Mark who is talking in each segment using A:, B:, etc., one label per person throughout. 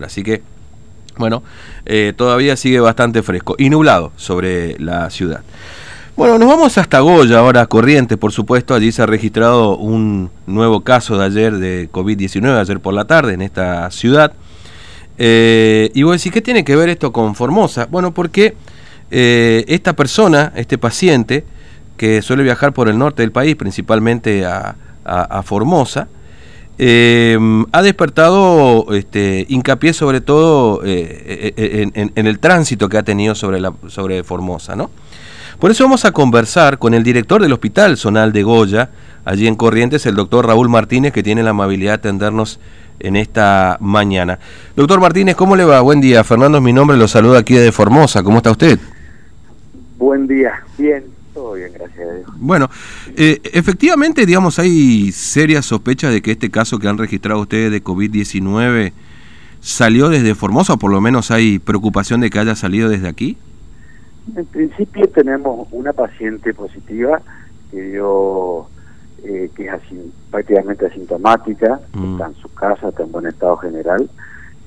A: Así que, bueno, eh, todavía sigue bastante fresco y nublado sobre la ciudad. Bueno, nos vamos hasta Goya, ahora Corrientes, por supuesto. Allí se ha registrado un nuevo caso de ayer de COVID-19, ayer por la tarde, en esta ciudad. Eh, y vos decís, ¿qué tiene que ver esto con Formosa? Bueno, porque eh, esta persona, este paciente, que suele viajar por el norte del país, principalmente a, a Formosa, eh, ha despertado este, hincapié sobre todo eh, eh, en, el tránsito que ha tenido sobre, la, sobre Formosa. ¿no? Por eso vamos a conversar con el director del Hospital Zonal de Goya, allí en Corrientes, el doctor Raúl Martínez, que tiene la amabilidad de atendernos en esta mañana. Doctor Martínez, ¿cómo le va? Buen día. Fernando es mi nombre, lo saluda aquí de Formosa. ¿Cómo está usted?
B: Buen día. Bien, todo bien, gracias a Dios.
A: Bueno, eh, efectivamente, digamos, hay serias sospechas de que este caso que han registrado ustedes de COVID-19 salió desde Formosa, o por lo menos hay preocupación de que haya salido desde aquí.
B: En principio tenemos una paciente positiva que dio eh, que es así, prácticamente asintomática, mm. está en su casa, está en buen estado general.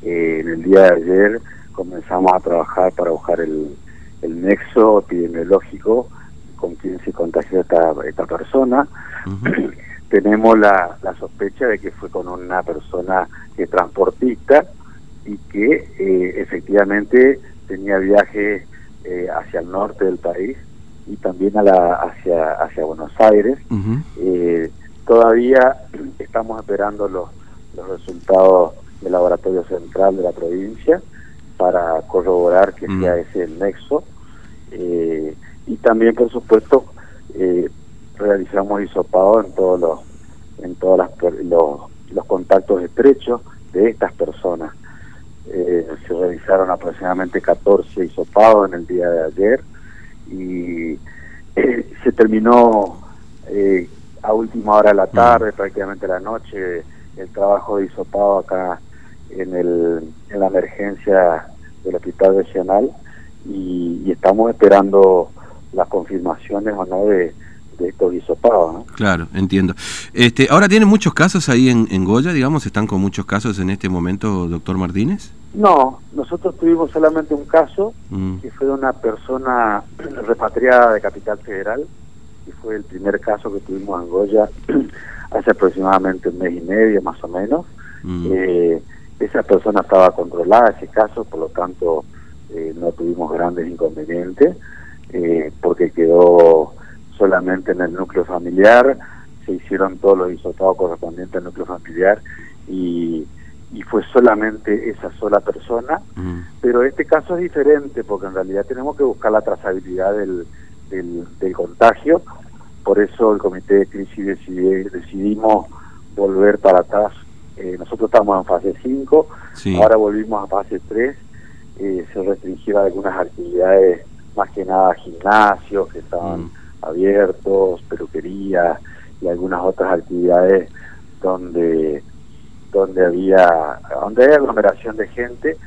B: Eh, en el día de ayer comenzamos a trabajar para buscar el, el nexo epidemiológico con quien se contagió esta, esta persona. Tenemos la, la, sospecha de que fue con una persona que es transportista y que eh, efectivamente tenía viaje eh, hacia el norte del país y también a la, hacia, hacia Buenos Aires. Eh, todavía estamos esperando los, los resultados del laboratorio central de la provincia para corroborar que sea ese el nexo. Eh, y también por supuesto eh, realizamos hisopado en todos los en todas los, contactos estrechos de estas personas. Eh, se realizaron aproximadamente 14 hisopados en el día de ayer y eh, se terminó a última hora de la tarde, prácticamente la noche, el trabajo de hisopado acá en, el, en la emergencia del Hospital Regional y, y estamos esperando las confirmaciones o no de, estos hisopados. ¿no?
A: Claro, entiendo. Este, ahora tienen muchos casos ahí en, Goya, digamos, están con muchos casos en este momento, doctor Martínez.
B: No, nosotros tuvimos solamente un caso mm. que fue de una persona repatriada de Capital Federal y fue el primer caso que tuvimos en Goya hace aproximadamente un mes y medio más o menos. Mm. Eh, esa persona estaba controlada, ese caso, por lo tanto eh, no tuvimos grandes inconvenientes eh, porque quedó solamente en el núcleo familiar, se hicieron todos los isotados correspondientes al núcleo familiar y, y fue solamente esa sola persona, mm. pero este caso es diferente porque en realidad tenemos que buscar la trazabilidad del, del, contagio, por eso el comité de crisis decidimos volver para atrás, eh, nosotros estamos en fase 5, ahora volvimos a fase 3, eh, se restringieron algunas actividades más que nada gimnasios que estaban mm. abiertos, peluquerías y algunas otras actividades donde donde había donde hay aglomeración de gente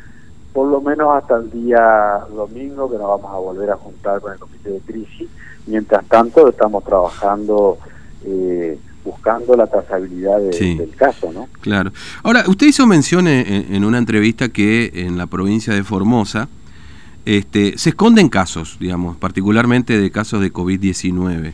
B: por lo menos hasta el día domingo que nos vamos a volver a juntar con el comité de crisis mientras tanto estamos trabajando eh, buscando la trazabilidad del caso, ¿no?
A: Claro. Ahora, usted hizo mención en, una entrevista que en la provincia de Formosa este, se esconden casos, digamos, particularmente de casos de COVID-19.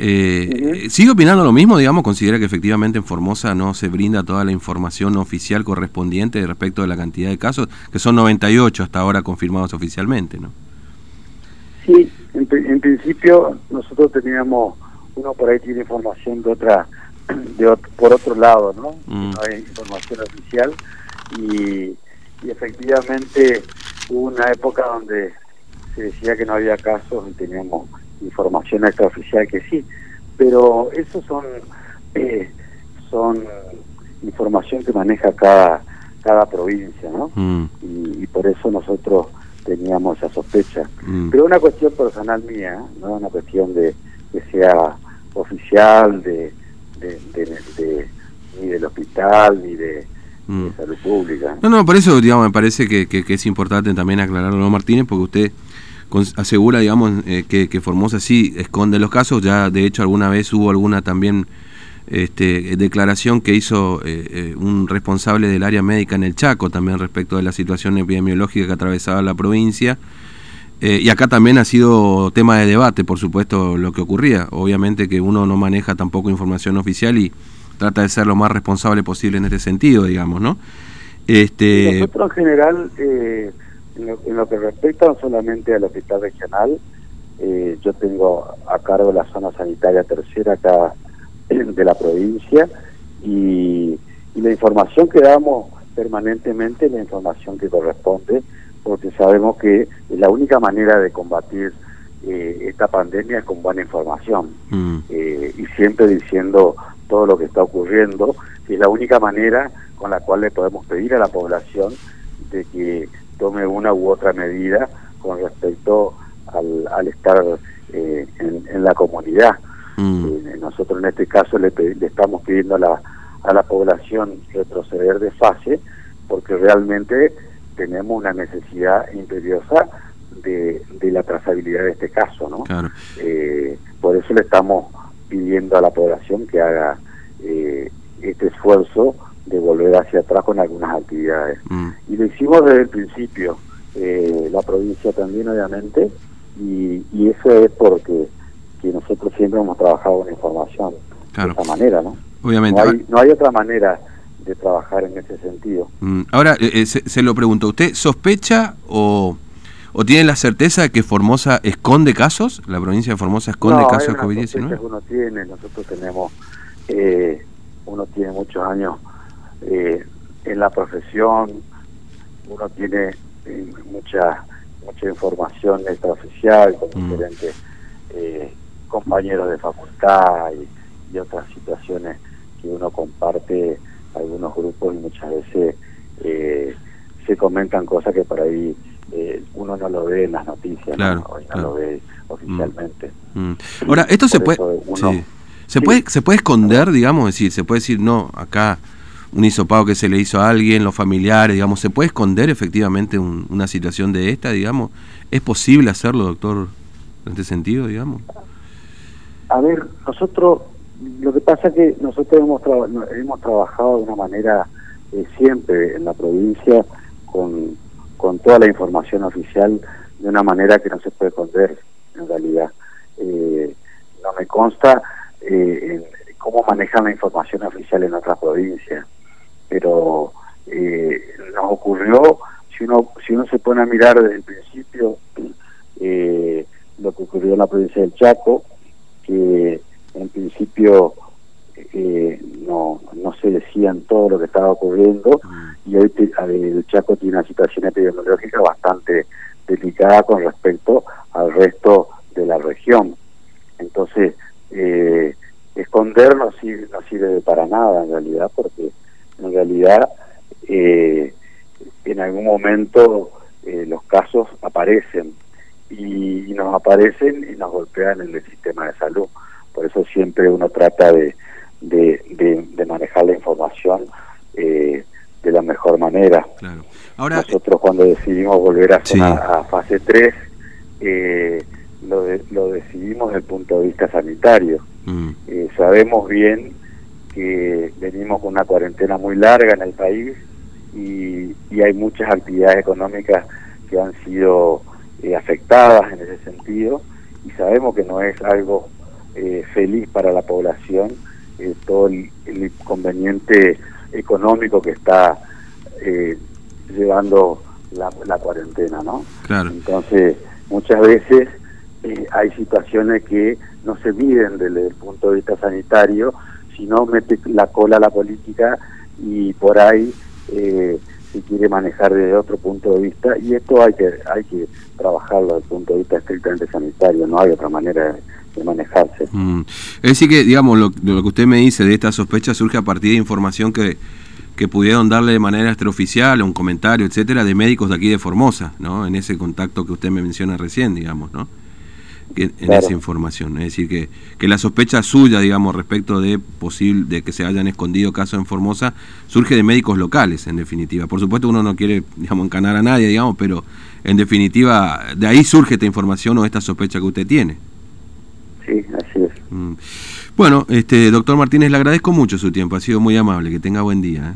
A: Eh, ¿Sigue opinando lo mismo, digamos? ¿Considera que efectivamente en Formosa no se brinda toda la información oficial correspondiente respecto de la cantidad de casos, que son 98 hasta ahora confirmados oficialmente, ¿no?
B: Sí, en, principio nosotros teníamos, uno por ahí tiene información de otra, de por otro lado, ¿no? Mm. No hay información oficial y, y efectivamente hubo una época donde se decía que no había casos y teníamos información extraoficial que sí, pero eso son eh, son información que maneja cada cada provincia, ¿no? Mm. Y, por eso nosotros teníamos esa sospecha. Mm. Pero una cuestión personal mía, no una cuestión de que sea oficial de, de ni del hospital ni de Mm. salud pública.
A: No, no, por eso, digamos, me parece que, que, es importante también aclararlo, Martínez, porque usted asegura, digamos, eh, que, Formosa sí esconde los casos, ya de hecho alguna vez hubo alguna también este, declaración que hizo eh, un responsable del área médica en el Chaco también respecto de la situación epidemiológica que atravesaba la provincia. y acá también ha sido tema de debate, por supuesto, lo que ocurría. Obviamente que uno no maneja tampoco información oficial y trata de ser lo más responsable posible en este sentido, digamos, ¿no?
B: Este... Nosotros en general, eh, en, lo, que respecta no solamente al hospital regional, eh, yo tengo a cargo la zona sanitaria tercera acá de la provincia y, la información que damos permanentemente es la información que corresponde, porque sabemos que la única manera de combatir eh, esta pandemia es con buena información mm. y siempre diciendo todo lo que está ocurriendo, que es la única manera con la cual le podemos pedir a la población de que tome una u otra medida con respecto al, estar eh, en, la comunidad. Mm. Eh, nosotros en este caso le, estamos pidiendo a la, a la población retroceder de fase porque realmente tenemos una necesidad imperiosa de, de la trazabilidad de este caso. ¿no? Eh, por eso le estamos pidiendo a la población que haga eh, este esfuerzo de volver hacia atrás con algunas actividades. Mm. Y lo hicimos desde el principio, eh, la provincia también obviamente, y, eso es porque que nosotros siempre hemos trabajado en información de esa manera, ¿no?
A: Obviamente.
B: No hay, otra manera de trabajar en ese sentido.
A: Mm. Ahora, eh, se, lo pregunto, ¿usted sospecha o, o tiene la certeza de que Formosa esconde casos? ¿La provincia de Formosa esconde casos de COVID-19?
B: uno tiene, nosotros tenemos eh, uno tiene muchos años eh, en la profesión, uno tiene eh, mucha mucha información extraoficial con mm. diferentes eh, compañeros de facultad y, otras situaciones que uno comparte algunos grupos y muchas veces se comentan cosas que por ahí uno no lo ve en las noticias,
A: no,
B: lo ve oficialmente.
A: Mm. Mm. Ahora, esto se puede... ¿Se, puede, ¿Se puede esconder, digamos, decir, se puede decir, no, acá un hisopado que se le hizo a alguien, los familiares, digamos, ¿se puede esconder efectivamente una situación de esta, digamos? ¿Es posible hacerlo, doctor, en este sentido, digamos?
B: A ver, nosotros, lo que pasa es que nosotros hemos, hemos trabajado de una manera eh, siempre en la provincia con, con toda la información oficial de una manera que no se puede esconder, en realidad. Eh, no me consta eh, cómo manejan la información oficial en otras provincias. Pero eh, nos ocurrió, si uno, si uno se pone a mirar desde el principio, eh, lo que ocurrió en la provincia del Chaco, que en principio eh, no, no se decían todo lo que estaba ocurriendo y hoy el Chaco tiene una situación epidemiológica bastante delicada con respecto al resto de la región. Entonces, eh, esconder no sirve, no sirve para nada en realidad, porque en realidad eh, en algún momento eh, los casos aparecen y, nos aparecen y nos golpean en el sistema de salud. Por eso siempre uno trata de, manejar la información eh, de la mejor manera. Ahora, Nosotros cuando decidimos volver a, a fase 3, eh, lo, lo decidimos desde el punto de vista sanitario. Mm. Eh, sabemos bien que venimos con una cuarentena muy larga en el país y, hay muchas actividades económicas que han sido eh, afectadas en ese sentido y sabemos que no es algo eh, feliz para la población todo el, inconveniente económico que está llevando la, la cuarentena, ¿no?
A: Claro.
B: Entonces, muchas veces eh, hay situaciones que no se miden desde el punto de vista sanitario, sino mete la cola a la política y por ahí eh, se quiere manejar desde otro punto de vista y esto hay que hay que trabajarlo desde el punto de vista estrictamente sanitario, no hay otra manera de, manejarse.
A: Mm. Es decir que, digamos, lo, lo que usted me dice de esta sospecha surge a partir de información que que pudieron darle de manera extraoficial un comentario, etcétera, de médicos de aquí de Formosa, ¿no? En ese contacto que usted me menciona recién, digamos, ¿no? en esa información. Es decir, que, que la sospecha suya, digamos, respecto de posible de que se hayan escondido casos en Formosa, surge de médicos locales, en definitiva. Por supuesto, uno no quiere, digamos, encanar a nadie, digamos, pero en definitiva, de ahí surge esta información o esta sospecha que usted tiene.
B: Sí, así es.
A: Mm. Bueno, este doctor Martínez, le agradezco mucho su tiempo, ha sido muy amable, que tenga buen día. ¿eh?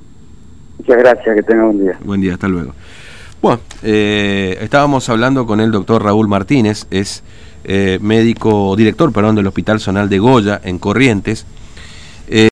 B: Muchas gracias, que tenga buen día.
A: Buen día, hasta luego. Bueno, eh, estábamos hablando con el doctor Raúl Martínez, es eh, médico, director, perdón, del Hospital Zonal de Goya, en Corrientes.